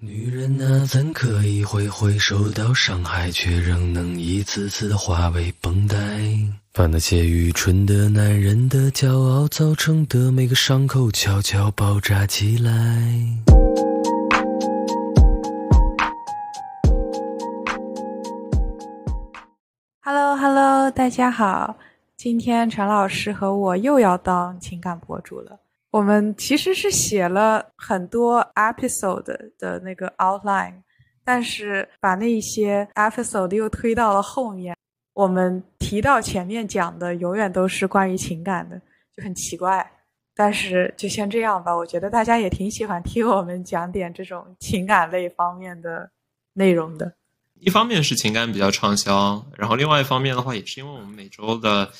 女人啊，怎可以会会受到伤害，却仍能一次次的化为绷带？把那些愚蠢的男人的骄傲造成的每个伤口悄悄包扎起来。Hello，Hello，大家好，今天陈老师和我又要当情感博主了。我们其实是写了很多 episode 的那个 outline，但是把那一些 episode 又推到了后面。我们提到前面讲的永远都是关于情感的，就很奇怪。但是就先这样吧，我觉得大家也挺喜欢听我们讲点这种情感类方面的内容的。一方面是情感比较畅销，然后另外一方面的话，也是因为我们每周的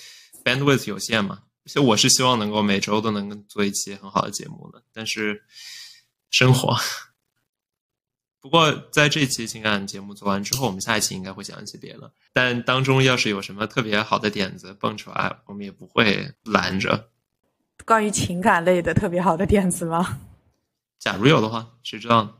bandwidth 有限嘛。其实我是希望能够每周都能做一期很好的节目的，但是生活。不过在这期情感节目做完之后，我们下一期应该会讲一些别的。但当中要是有什么特别好的点子蹦出来，我们也不会拦着。关于情感类的特别好的点子吗？假如有的话，谁知道呢？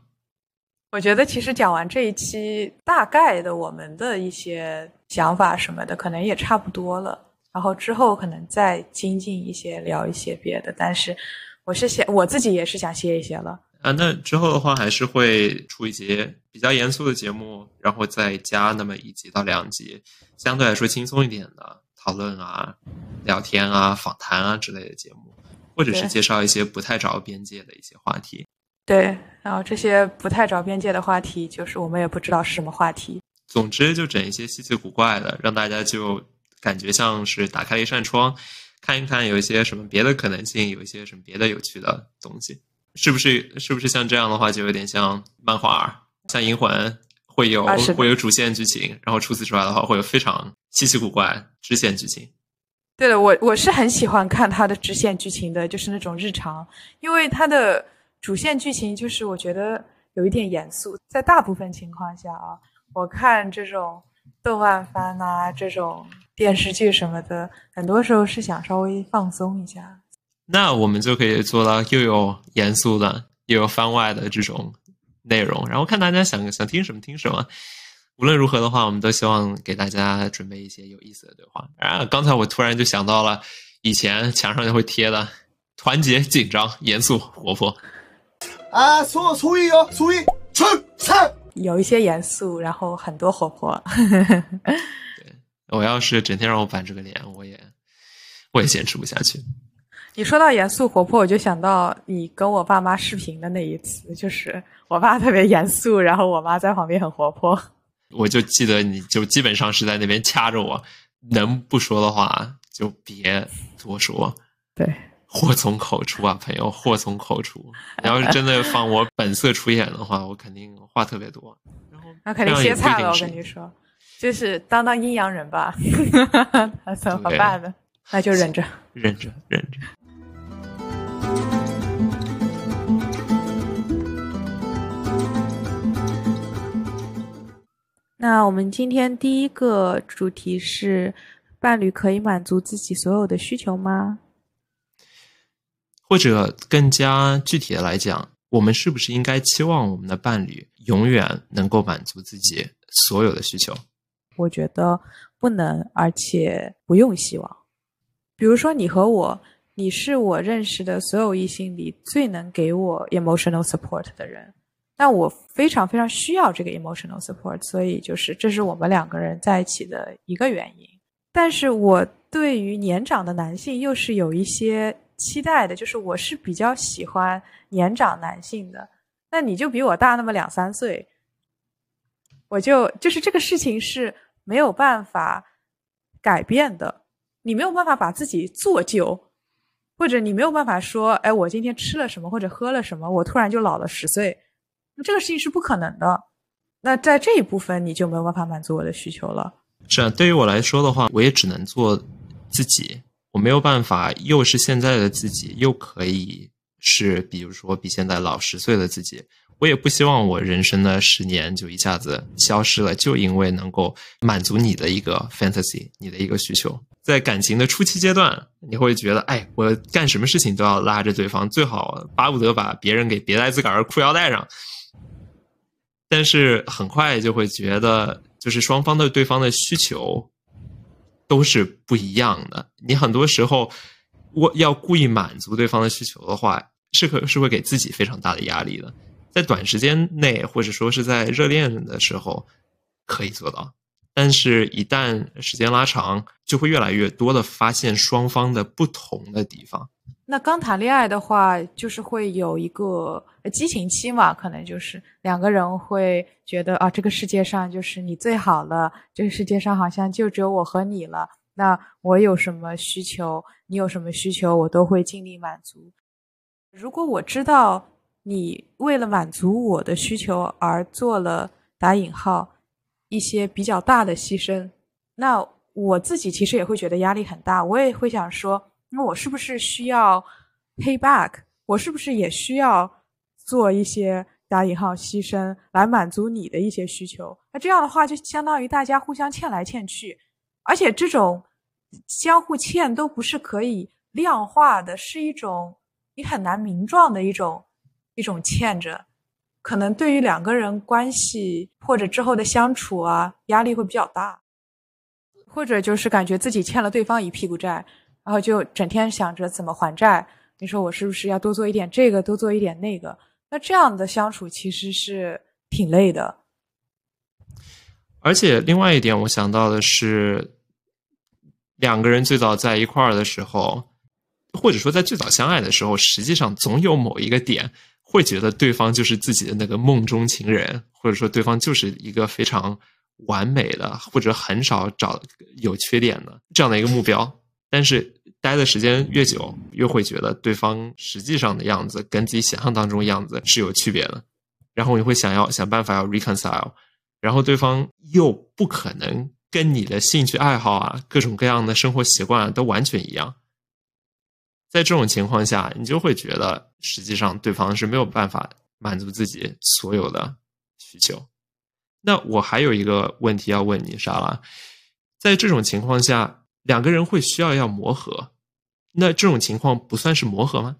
我觉得其实讲完这一期，大概的我们的一些想法什么的，可能也差不多了。然后之后可能再精进一些，聊一些别的。但是我是想，我自己也是想歇一歇了。啊，那之后的话还是会出一些比较严肃的节目，然后再加那么一集到两集，相对来说轻松一点的讨论啊、聊天啊、访谈啊之类的节目，或者是介绍一些不太着边界的一些话题。对，然后这些不太着边界的话题，就是我们也不知道是什么话题。总之，就整一些稀奇古怪的，让大家就。感觉像是打开了一扇窗，看一看有一些什么别的可能性，有一些什么别的有趣的东西，是不是？是不是像这样的话，就有点像漫画，像《银魂》会有会有主线剧情，然后除此之外的话，会有非常稀奇古怪支线剧情。对的，我我是很喜欢看它的支线剧情的，就是那种日常，因为它的主线剧情就是我觉得有一点严肃，在大部分情况下啊，我看这种动漫番啊，这种。电视剧什么的，很多时候是想稍微放松一下。那我们就可以做到又有严肃的，又有番外的这种内容，然后看大家想想听什么听什么。无论如何的话，我们都希望给大家准备一些有意思的对话。啊，刚才我突然就想到了以前墙上就会贴的“团结、紧张、严肃、活泼”。啊，所注意哦，注意，出菜。有一些严肃，然后很多活泼。我要是整天让我板这个脸，我也我也坚持不下去。你说到严肃活泼，我就想到你跟我爸妈视频的那一次，就是我爸特别严肃，然后我妈在旁边很活泼。我就记得你就基本上是在那边掐着我，能不说的话就别多说。对，祸从口出啊，朋友，祸从口出。你要是真的放我本色出演的话，我肯定话特别多。然后 那肯定歇菜了，我跟你说。就是当当阴阳人吧，那 怎么办呢？那就忍着，忍着，忍着。那我们今天第一个主题是：伴侣可以满足自己所有的需求吗？或者更加具体的来讲，我们是不是应该期望我们的伴侣永远能够满足自己所有的需求？我觉得不能，而且不用希望。比如说，你和我，你是我认识的所有异性里最能给我 emotional support 的人，但我非常非常需要这个 emotional support，所以就是这是我们两个人在一起的一个原因。但是我对于年长的男性又是有一些期待的，就是我是比较喜欢年长男性的。那你就比我大那么两三岁，我就就是这个事情是。没有办法改变的，你没有办法把自己做旧，或者你没有办法说，哎，我今天吃了什么或者喝了什么，我突然就老了十岁，那这个事情是不可能的。那在这一部分，你就没有办法满足我的需求了。是啊，对于我来说的话，我也只能做自己，我没有办法又是现在的自己，又可以是比如说比现在老十岁的自己。我也不希望我人生的十年就一下子消失了，就因为能够满足你的一个 fantasy，你的一个需求。在感情的初期阶段，你会觉得，哎，我干什么事情都要拉着对方，最好巴不得把别人给别在自个儿裤腰带上。但是很快就会觉得，就是双方的对方的需求都是不一样的。你很多时候我要故意满足对方的需求的话，是可是会给自己非常大的压力的。在短时间内，或者说是在热恋的时候，可以做到。但是，一旦时间拉长，就会越来越多的发现双方的不同的地方。那刚谈恋爱的话，就是会有一个激情期嘛，可能就是两个人会觉得啊，这个世界上就是你最好了，这个世界上好像就只有我和你了。那我有什么需求，你有什么需求，我都会尽力满足。如果我知道你为了满足我的需求而做了打引号。一些比较大的牺牲，那我自己其实也会觉得压力很大。我也会想说，那我是不是需要 pay back？我是不是也需要做一些打引号牺牲来满足你的一些需求？那这样的话，就相当于大家互相欠来欠去，而且这种相互欠都不是可以量化的，是一种你很难名状的一种一种欠着。可能对于两个人关系或者之后的相处啊，压力会比较大，或者就是感觉自己欠了对方一屁股债，然后就整天想着怎么还债。你说我是不是要多做一点这个，多做一点那个？那这样的相处其实是挺累的。而且另外一点，我想到的是，两个人最早在一块儿的时候，或者说在最早相爱的时候，实际上总有某一个点。会觉得对方就是自己的那个梦中情人，或者说对方就是一个非常完美的，或者很少找有缺点的这样的一个目标。但是待的时间越久，越会觉得对方实际上的样子跟自己想象当中样子是有区别的。然后你会想要想办法要 reconcile，然后对方又不可能跟你的兴趣爱好啊、各种各样的生活习惯啊都完全一样。在这种情况下，你就会觉得，实际上对方是没有办法满足自己所有的需求。那我还有一个问题要问你，莎拉，在这种情况下，两个人会需要要磨合，那这种情况不算是磨合吗？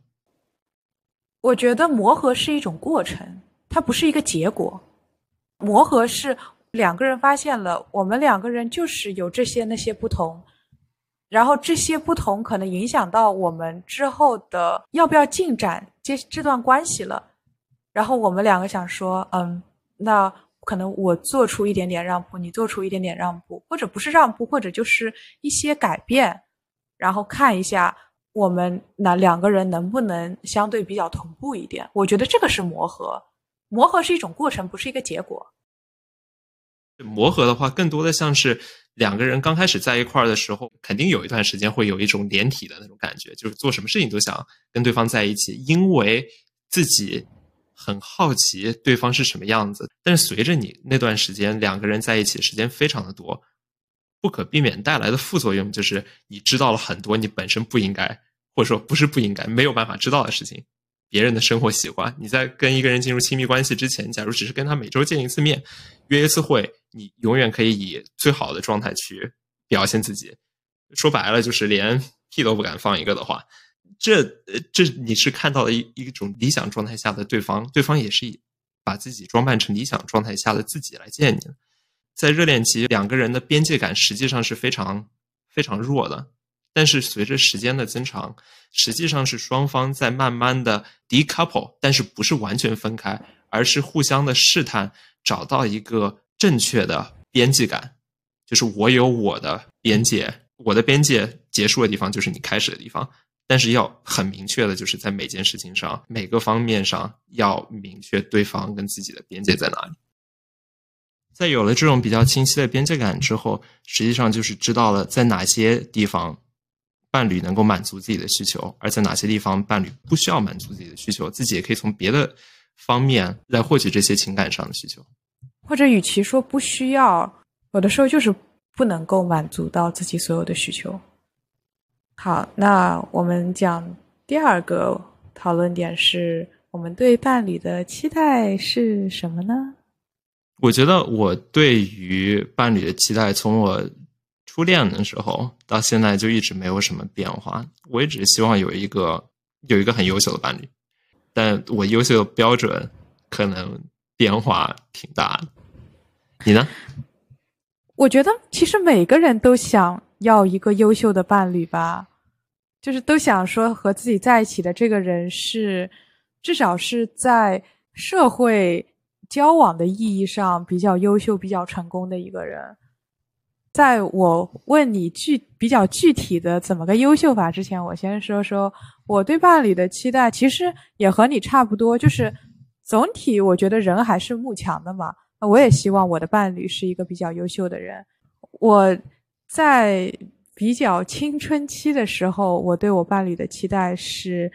我觉得磨合是一种过程，它不是一个结果。磨合是两个人发现了，我们两个人就是有这些那些不同。然后这些不同可能影响到我们之后的要不要进展这这段关系了。然后我们两个想说，嗯，那可能我做出一点点让步，你做出一点点让步，或者不是让步，或者就是一些改变，然后看一下我们那两个人能不能相对比较同步一点。我觉得这个是磨合，磨合是一种过程，不是一个结果。磨合的话，更多的像是。两个人刚开始在一块儿的时候，肯定有一段时间会有一种连体的那种感觉，就是做什么事情都想跟对方在一起，因为自己很好奇对方是什么样子。但是随着你那段时间两个人在一起时间非常的多，不可避免带来的副作用就是你知道了很多你本身不应该，或者说不是不应该，没有办法知道的事情。别人的生活习惯，你在跟一个人进入亲密关系之前，假如只是跟他每周见一次面，约一次会，你永远可以以最好的状态去表现自己。说白了，就是连屁都不敢放一个的话，这这你是看到了一一种理想状态下的对方，对方也是以把自己装扮成理想状态下的自己来见你。在热恋期，两个人的边界感实际上是非常非常弱的。但是随着时间的增长，实际上是双方在慢慢的 decouple，但是不是完全分开，而是互相的试探，找到一个正确的边界感，就是我有我的边界，我的边界结束的地方就是你开始的地方，但是要很明确的，就是在每件事情上、每个方面上要明确对方跟自己的边界在哪里。在有了这种比较清晰的边界感之后，实际上就是知道了在哪些地方。伴侣能够满足自己的需求，而在哪些地方伴侣不需要满足自己的需求，自己也可以从别的方面来获取这些情感上的需求。或者，与其说不需要，有的时候就是不能够满足到自己所有的需求。好，那我们讲第二个讨论点是我们对伴侣的期待是什么呢？我觉得我对于伴侣的期待，从我。初恋的时候到现在就一直没有什么变化，我也只希望有一个有一个很优秀的伴侣，但我优秀的标准可能变化挺大的。你呢？我觉得其实每个人都想要一个优秀的伴侣吧，就是都想说和自己在一起的这个人是至少是在社会交往的意义上比较优秀、比较成功的一个人。在我问你具比较具体的怎么个优秀法之前，我先说说我对伴侣的期待，其实也和你差不多，就是总体我觉得人还是慕强的嘛。我也希望我的伴侣是一个比较优秀的人。我在比较青春期的时候，我对我伴侣的期待是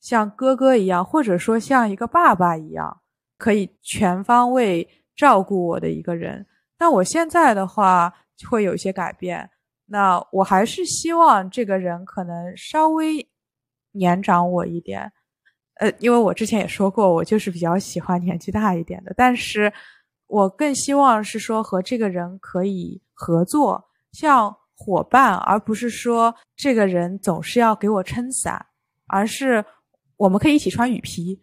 像哥哥一样，或者说像一个爸爸一样，可以全方位照顾我的一个人。但我现在的话会有一些改变，那我还是希望这个人可能稍微年长我一点。呃，因为我之前也说过，我就是比较喜欢年纪大一点的，但是。我更希望是说和这个人可以合作，像伙伴，而不是说这个人总是要给我撑伞，而是我们可以一起穿雨披。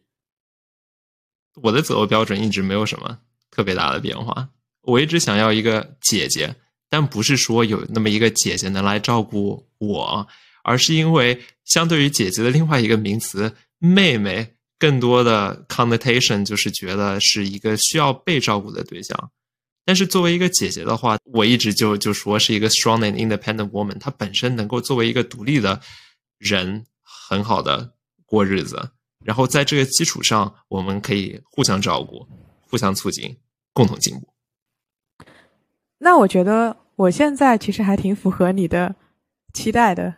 我的择偶标准一直没有什么特别大的变化，我一直想要一个姐姐，但不是说有那么一个姐姐能来照顾我，而是因为相对于姐姐的另外一个名词“妹妹”。更多的 connotation 就是觉得是一个需要被照顾的对象，但是作为一个姐姐的话，我一直就就说是一个 strong and independent woman，她本身能够作为一个独立的人，很好的过日子，然后在这个基础上，我们可以互相照顾，互相促进，共同进步。那我觉得我现在其实还挺符合你的期待的。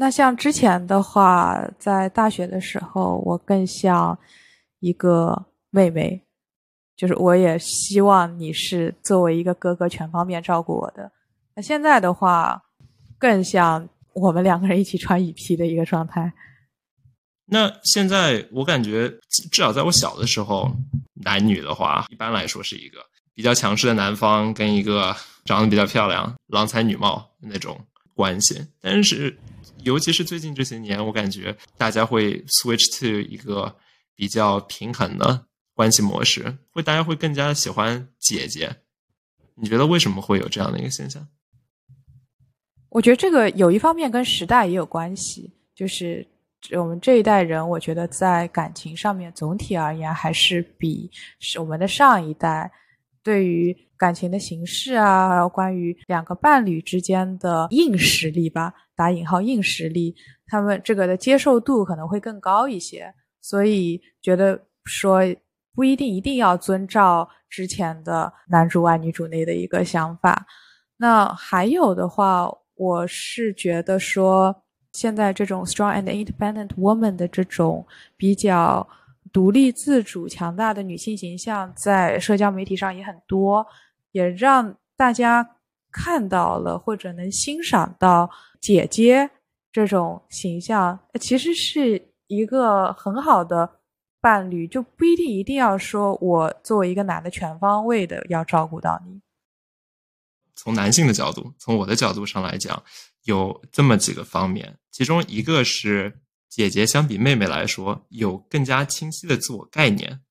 那像之前的话，在大学的时候，我更像一个妹妹，就是我也希望你是作为一个哥哥全方面照顾我的。那现在的话，更像我们两个人一起穿雨披的一个状态。那现在我感觉，至少在我小的时候，男女的话，一般来说是一个比较强势的男方跟一个长得比较漂亮、郎才女貌那种关系，但是。尤其是最近这些年，我感觉大家会 switch to 一个比较平衡的关系模式，会大家会更加喜欢姐姐。你觉得为什么会有这样的一个现象？我觉得这个有一方面跟时代也有关系，就是我们这一代人，我觉得在感情上面总体而言还是比我们的上一代对于感情的形式啊，还有关于两个伴侣之间的硬实力吧。打引号硬实力，他们这个的接受度可能会更高一些，所以觉得说不一定一定要遵照之前的男主外女主内的一个想法。那还有的话，我是觉得说现在这种 strong and independent woman 的这种比较独立自主、强大的女性形象，在社交媒体上也很多，也让大家看到了或者能欣赏到。姐姐这种形象，其实是一个很好的伴侣，就不一定一定要说我作为一个男的全方位的要照顾到你。从男性的角度，从我的角度上来讲，有这么几个方面，其中一个是姐姐相比妹妹来说有更加清晰的自我概念，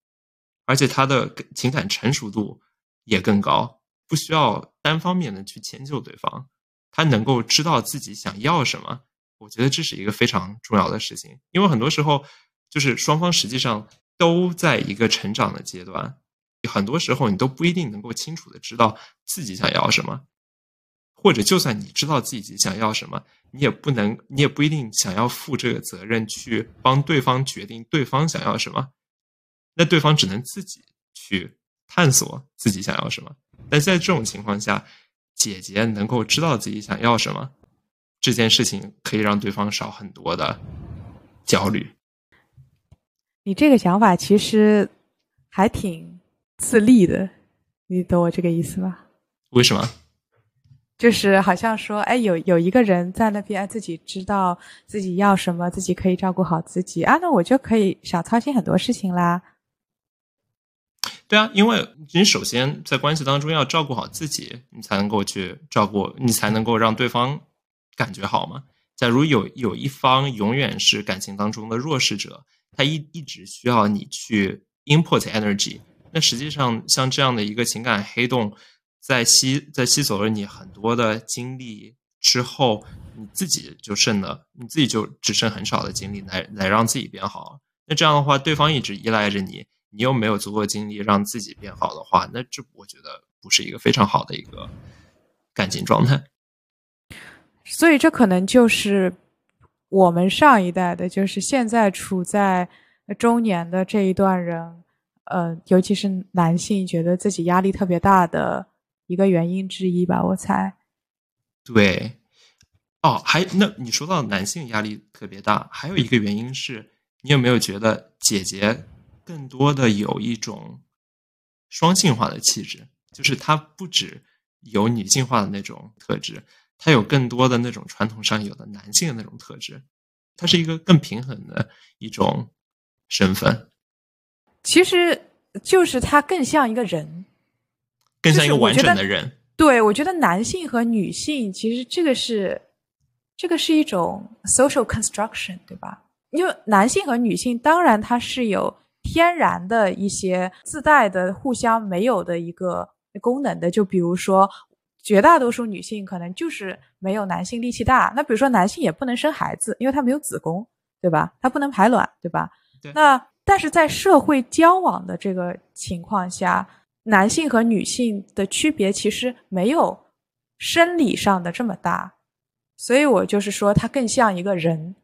而且她的情感成熟度也更高，不需要单方面的去迁就对方。他能够知道自己想要什么，我觉得这是一个非常重要的事情。因为很多时候，就是双方实际上都在一个成长的阶段，很多时候你都不一定能够清楚的知道自己想要什么，或者就算你知道自己想要什么，你也不能，你也不一定想要负这个责任去帮对方决定对方想要什么，那对方只能自己去探索自己想要什么。但在这种情况下，姐姐能够知道自己想要什么，这件事情可以让对方少很多的焦虑。你这个想法其实还挺自立的，你懂我这个意思吗？为什么？就是好像说，哎，有有一个人在那边，自己知道自己要什么，自己可以照顾好自己啊，那我就可以少操心很多事情啦。对啊，因为你首先在关系当中要照顾好自己，你才能够去照顾，你才能够让对方感觉好嘛。假如有有一方永远是感情当中的弱势者，他一一直需要你去 input energy。那实际上，像这样的一个情感黑洞，在吸在吸走了你很多的精力之后，你自己就剩了，你自己就只剩很少的精力来来让自己变好。那这样的话，对方一直依赖着你，你又没有足够精力让自己变好的话，那这我觉得不是一个非常好的一个感情状态。所以，这可能就是我们上一代的，就是现在处在中年的这一段人，呃，尤其是男性，觉得自己压力特别大的一个原因之一吧，我猜。对，哦，还那你说到男性压力特别大，还有一个原因是你有没有觉得姐姐更多的有一种双性化的气质，就是她不止有女性化的那种特质。她有更多的那种传统上有的男性的那种特质，他是一个更平衡的一种身份。其实就是他更像一个人，更像一个完整的人。对，我觉得男性和女性其实这个是这个是一种 social construction，对吧？因为男性和女性当然它是有天然的一些自带的、互相没有的一个功能的，就比如说。绝大多数女性可能就是没有男性力气大。那比如说，男性也不能生孩子，因为他没有子宫，对吧？他不能排卵，对吧？那但是在社会交往的这个情况下，男性和女性的区别其实没有生理上的这么大，所以我就是说，他更像一个人。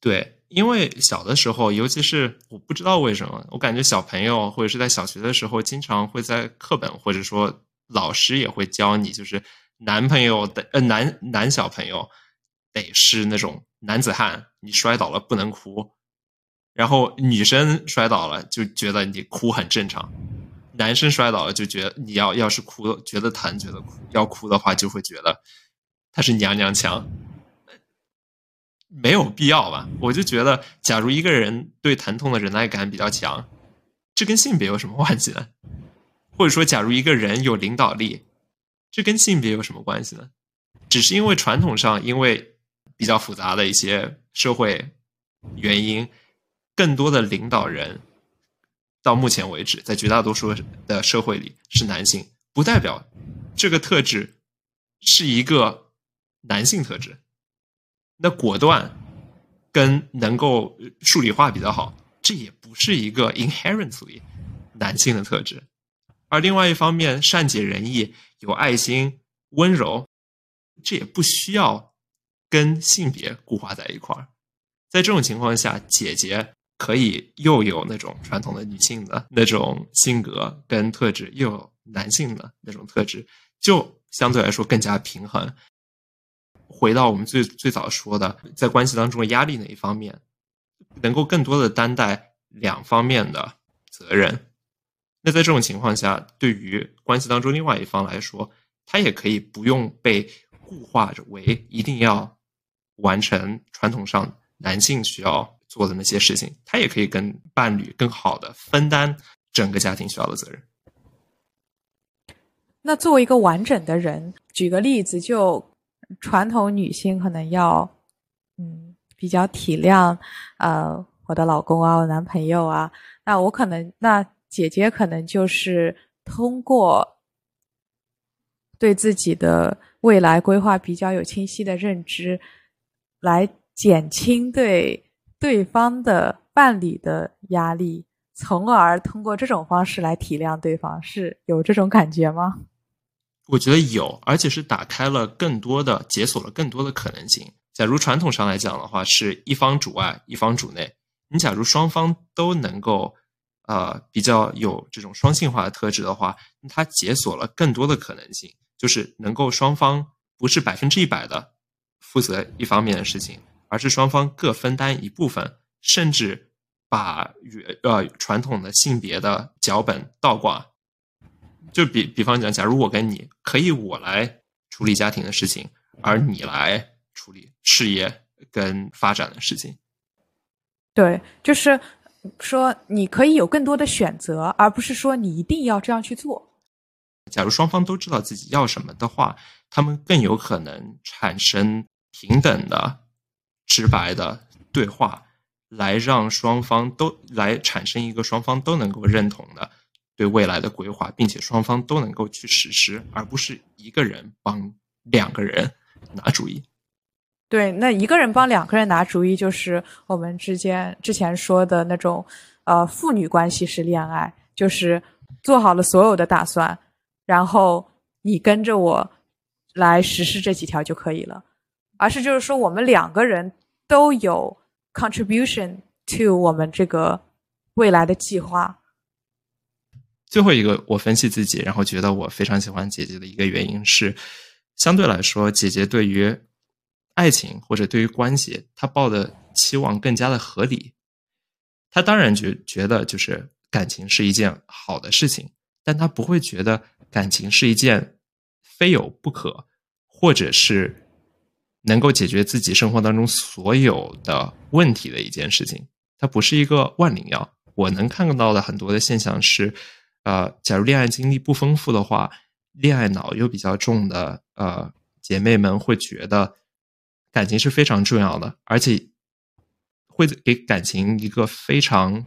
对，因为小的时候，尤其是我不知道为什么，我感觉小朋友或者是在小学的时候，经常会在课本或者说。老师也会教你，就是男朋友的呃男男小朋友得是那种男子汉，你摔倒了不能哭，然后女生摔倒了就觉得你哭很正常，男生摔倒了就觉得你要要是哭觉得疼觉得哭要哭的话就会觉得他是娘娘腔，没有必要吧？我就觉得，假如一个人对疼痛的忍耐感比较强，这跟性别有什么关系呢？或者说，假如一个人有领导力，这跟性别有什么关系呢？只是因为传统上，因为比较复杂的一些社会原因，更多的领导人到目前为止，在绝大多数的社会里是男性，不代表这个特质是一个男性特质。那果断跟能够数理化比较好，这也不是一个 inherently 男性的特质。而另外一方面，善解人意、有爱心、温柔，这也不需要跟性别固化在一块儿。在这种情况下，姐姐可以又有那种传统的女性的那种性格跟特质，又有男性的那种特质，就相对来说更加平衡。回到我们最最早说的，在关系当中的压力那一方面，能够更多的担待两方面的责任。那在这种情况下，对于关系当中另外一方来说，他也可以不用被固化为一定要完成传统上男性需要做的那些事情，他也可以跟伴侣更好的分担整个家庭需要的责任。那作为一个完整的人，举个例子，就传统女性可能要嗯比较体谅呃我的老公啊，我男朋友啊，那我可能那。姐姐可能就是通过对自己的未来规划比较有清晰的认知，来减轻对对方的伴侣的压力，从而通过这种方式来体谅对方，是有这种感觉吗？我觉得有，而且是打开了更多的、解锁了更多的可能性。假如传统上来讲的话，是一方主外，一方主内。你假如双方都能够。呃，比较有这种双性化的特质的话，它解锁了更多的可能性，就是能够双方不是百分之一百的负责一方面的事情，而是双方各分担一部分，甚至把与呃传统的性别的脚本倒挂。就比比方讲，假如我跟你可以我来处理家庭的事情，而你来处理事业跟发展的事情。对，就是。说你可以有更多的选择，而不是说你一定要这样去做。假如双方都知道自己要什么的话，他们更有可能产生平等的、直白的对话，来让双方都来产生一个双方都能够认同的对未来的规划，并且双方都能够去实施，而不是一个人帮两个人拿主意。对，那一个人帮两个人拿主意，就是我们之间之前说的那种，呃，父女关系式恋爱，就是做好了所有的打算，然后你跟着我来实施这几条就可以了，而是就是说我们两个人都有 contribution to 我们这个未来的计划。最后一个，我分析自己，然后觉得我非常喜欢姐姐的一个原因是，相对来说，姐姐对于爱情或者对于关系，她抱的期望更加的合理。她当然觉觉得就是感情是一件好的事情，但她不会觉得感情是一件非有不可，或者是能够解决自己生活当中所有的问题的一件事情。它不是一个万灵药。我能看到的很多的现象是。呃，假如恋爱经历不丰富的话，恋爱脑又比较重的呃姐妹们会觉得感情是非常重要的，而且会给感情一个非常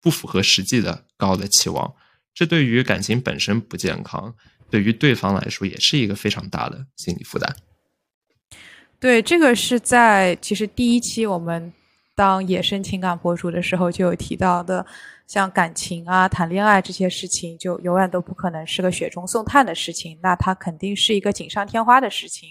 不符合实际的高的期望，这对于感情本身不健康，对于对方来说也是一个非常大的心理负担。对，这个是在其实第一期我们当野生情感博主的时候就有提到的。像感情啊、谈恋爱这些事情，就永远都不可能是个雪中送炭的事情。那它肯定是一个锦上添花的事情。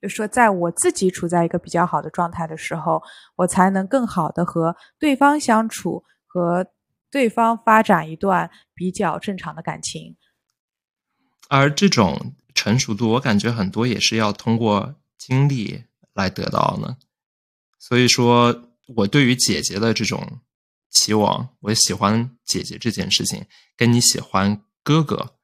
就说在我自己处在一个比较好的状态的时候，我才能更好的和对方相处，和对方发展一段比较正常的感情。而这种成熟度，我感觉很多也是要通过经历来得到呢。所以说我对于姐姐的这种。期望我喜欢姐姐这件事情，跟你喜欢哥哥，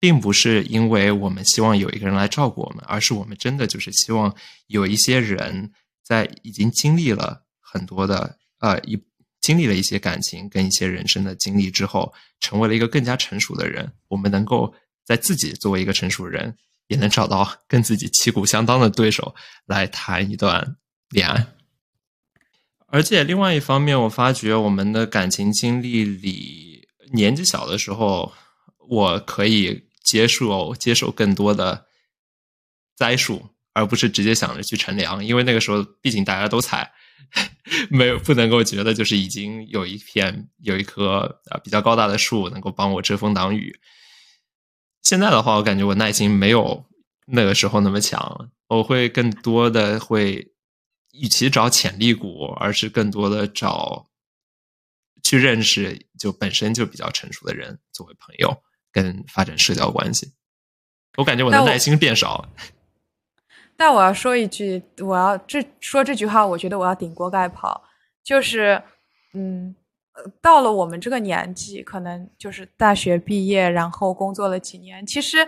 并不是因为我们希望有一个人来照顾我们，而是我们真的就是希望有一些人在已经经历了很多的呃一经历了一些感情跟一些人生的经历之后，成为了一个更加成熟的人。我们能够在自己作为一个成熟人，也能找到跟自己旗鼓相当的对手来谈一段恋爱。而且另外一方面，我发觉我们的感情经历里，年纪小的时候，我可以接受接受更多的栽树，而不是直接想着去乘凉，因为那个时候毕竟大家都踩，没有不能够觉得就是已经有一片有一棵啊比较高大的树能够帮我遮风挡雨。现在的话，我感觉我耐心没有那个时候那么强，我会更多的会。与其找潜力股，而是更多的找去认识就本身就比较成熟的人作为朋友，跟发展社交关系。我感觉我的耐心变少了。但我要说一句，我要这说这句话，我觉得我要顶锅盖跑。就是，嗯，到了我们这个年纪，可能就是大学毕业，然后工作了几年，其实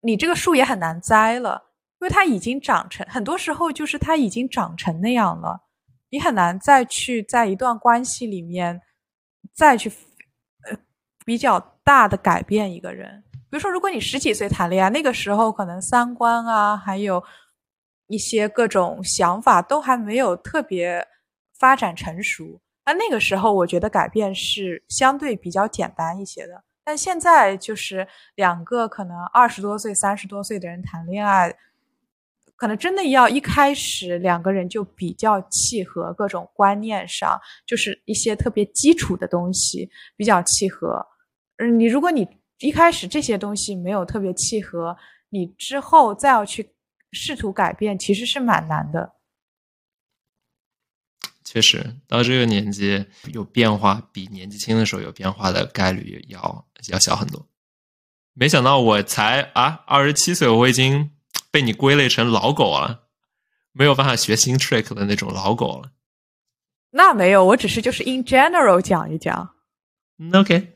你这个树也很难栽了。因为它已经长成，很多时候就是它已经长成那样了，你很难再去在一段关系里面再去呃比较大的改变一个人。比如说，如果你十几岁谈恋爱，那个时候可能三观啊，还有一些各种想法都还没有特别发展成熟，那那个时候我觉得改变是相对比较简单一些的。但现在就是两个可能二十多岁、三十多岁的人谈恋爱。可能真的要一开始两个人就比较契合，各种观念上就是一些特别基础的东西比较契合。嗯，你如果你一开始这些东西没有特别契合，你之后再要去试图改变，其实是蛮难的。确实，到这个年纪有变化，比年纪轻的时候有变化的概率要要小很多。没想到我才啊二十七岁，我已经。被你归类成老狗了，没有办法学新 trick 的那种老狗了。那没有，我只是就是 in general 讲一讲。OK，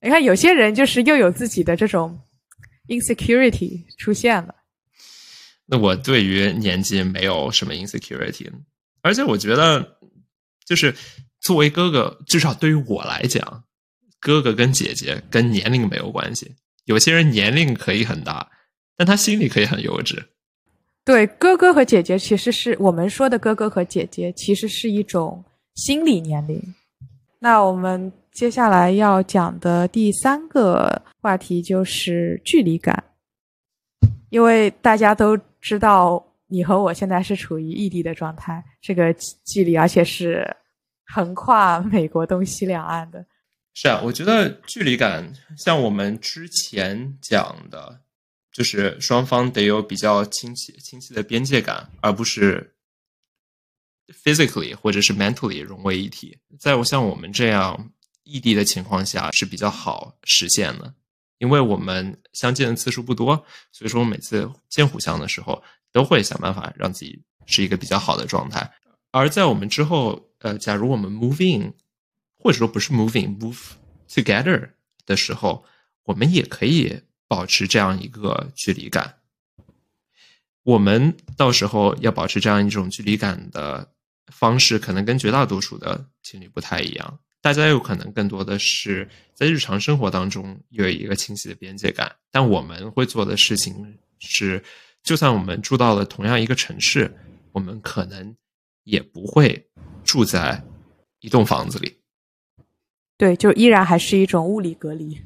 你看有些人就是又有自己的这种 insecurity 出现了。那我对于年纪没有什么 insecurity，而且我觉得就是作为哥哥，至少对于我来讲，哥哥跟姐姐跟年龄没有关系。有些人年龄可以很大。但他心里可以很幼稚，对，哥哥和姐姐其实是我们说的哥哥和姐姐，其实是一种心理年龄。那我们接下来要讲的第三个话题就是距离感，因为大家都知道你和我现在是处于异地的状态，这个距离而且是横跨美国东西两岸的。是啊，我觉得距离感像我们之前讲的，就是双方得有比较清晰清晰的边界感，而不是 physically 或者是 mentally 融为一体。在我像我们这样异地的情况下是比较好实现的，因为我们相见的次数不多，所以说每次见互相的时候都会想办法让自己是一个比较好的状态。而在我们之后，呃，假如我们 moving，。或者说不是 moving move together 的时候，我们也可以保持这样一个距离感。我们到时候要保持这样一种距离感的方式，可能跟绝大多数的情侣不太一样。大家有可能更多的是在日常生活当中有一个清晰的边界感，但我们会做的事情是，就算我们住到了同样一个城市，我们可能也不会住在一栋房子里。对，就依然还是一种物理隔离。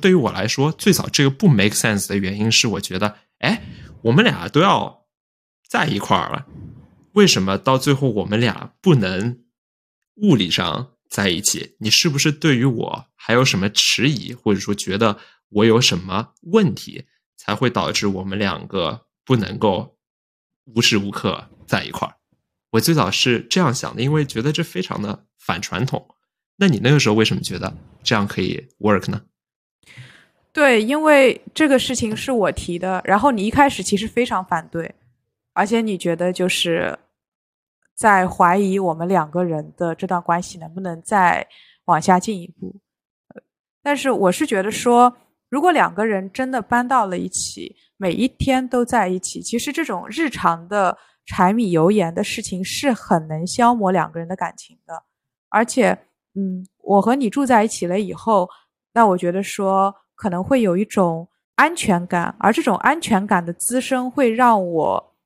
对于我来说，最早这个不 make sense 的原因是，我觉得，哎，我们俩都要在一块儿了，为什么到最后我们俩不能物理上在一起？你是不是对于我还有什么迟疑，或者说觉得我有什么问题，才会导致我们两个不能够无时无刻在一块儿？我最早是这样想的，因为觉得这非常的反传统。那你那个时候为什么觉得这样可以 work 呢？对，因为这个事情是我提的，然后你一开始其实非常反对，而且你觉得就是在怀疑我们两个人的这段关系能不能再往下进一步。但是我是觉得说，如果两个人真的搬到了一起，每一天都在一起，其实这种日常的柴米油盐的事情是很能消磨两个人的感情的，而且。嗯，我和你住在一起了以后，那我觉得说可能会有一种安全感，而这种安全感的滋生会让我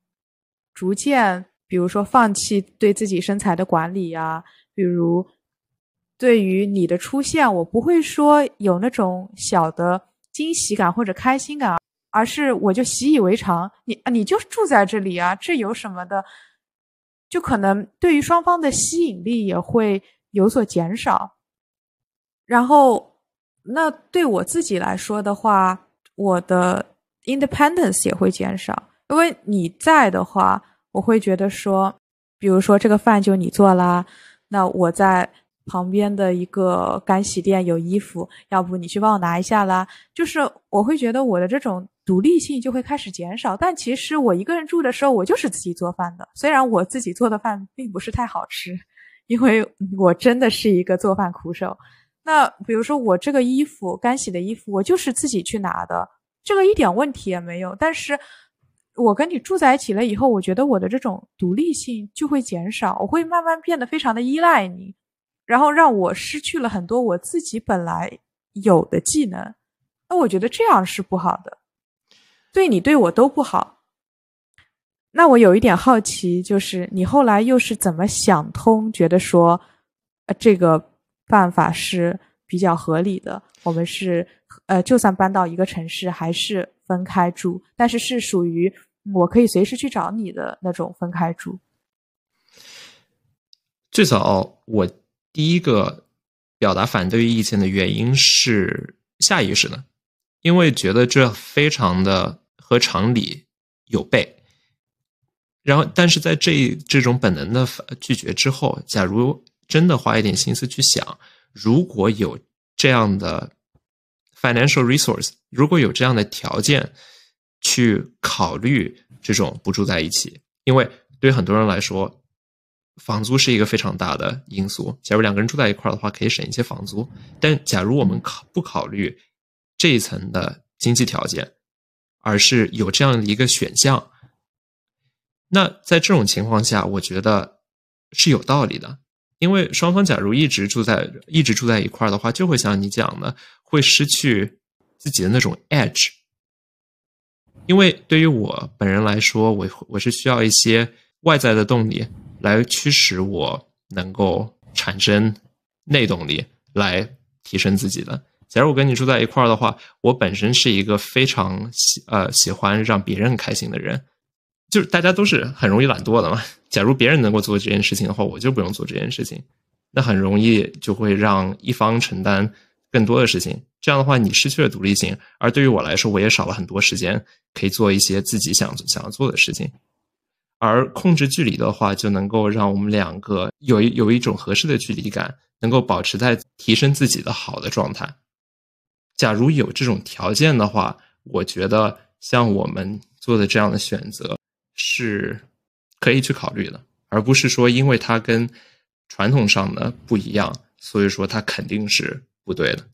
逐渐，比如说放弃对自己身材的管理呀，比如对于你的出现，我不会说有那种小的惊喜感或者开心感，而是我就习以为常。你啊，你就住在这里啊，这有什么的？就可能对于双方的吸引力也会。有所减少，然后那对我自己来说的话，我的 independence 也会减少，因为你在的话，我会觉得说，比如说这个饭就你做啦，那我在旁边的一个干洗店有衣服，要不你去帮我拿一下啦，就是我会觉得我的这种独立性就会开始减少。但其实我一个人住的时候，我就是自己做饭的，虽然我自己做的饭并不是太好吃。因为我真的是一个做饭苦手，那比如说我这个衣服干洗的衣服，我就是自己去拿的，这个一点问题也没有。但是，我跟你住在一起了以后，我觉得我的这种独立性就会减少，我会慢慢变得非常的依赖你，然后让我失去了很多我自己本来有的技能。那我觉得这样是不好的，对你对我都不好。那我有一点好奇，就是你后来又是怎么想通，觉得说，呃，这个办法是比较合理的？我们是，呃，就算搬到一个城市，还是分开住，但是是属于我可以随时去找你的那种分开住。最早我第一个表达反对意见的原因是下意识的，因为觉得这非常的和常理有悖。然后，但是在这这种本能的拒绝之后，假如真的花一点心思去想，如果有这样的 financial resource，如果有这样的条件去考虑这种不住在一起，因为对于很多人来说，房租是一个非常大的因素。假如两个人住在一块儿的话，可以省一些房租。但假如我们考不考虑这一层的经济条件，而是有这样的一个选项。那在这种情况下，我觉得是有道理的，因为双方假如一直住在一直住在一块儿的话，就会像你讲的，会失去自己的那种 edge。因为对于我本人来说，我我是需要一些外在的动力来驱使我能够产生内动力来提升自己的。假如我跟你住在一块儿的话，我本身是一个非常喜呃喜欢让别人开心的人，就是大家都是很容易懒惰的嘛。假如别人能够做这件事情的话，我就不用做这件事情，那很容易就会让一方承担更多的事情。这样的话，你失去了独立性，而对于我来说，我也少了很多时间可以做一些自己想想要做的事情。而控制距离的话，就能够让我们两个有一有一种合适的距离感，能够保持在提升自己的好的状态。假如有这种条件的话，我觉得像我们做的这样的选择是可以去考虑的，而不是说因为它跟传统上的不一样，所以说它肯定是不对的。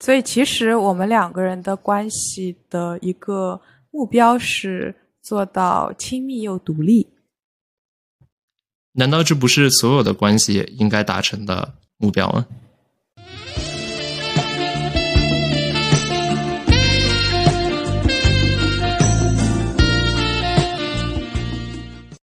所以，其实我们两个人的关系的一个目标是做到亲密又独立。难道这不是所有的关系应该达成的目标吗？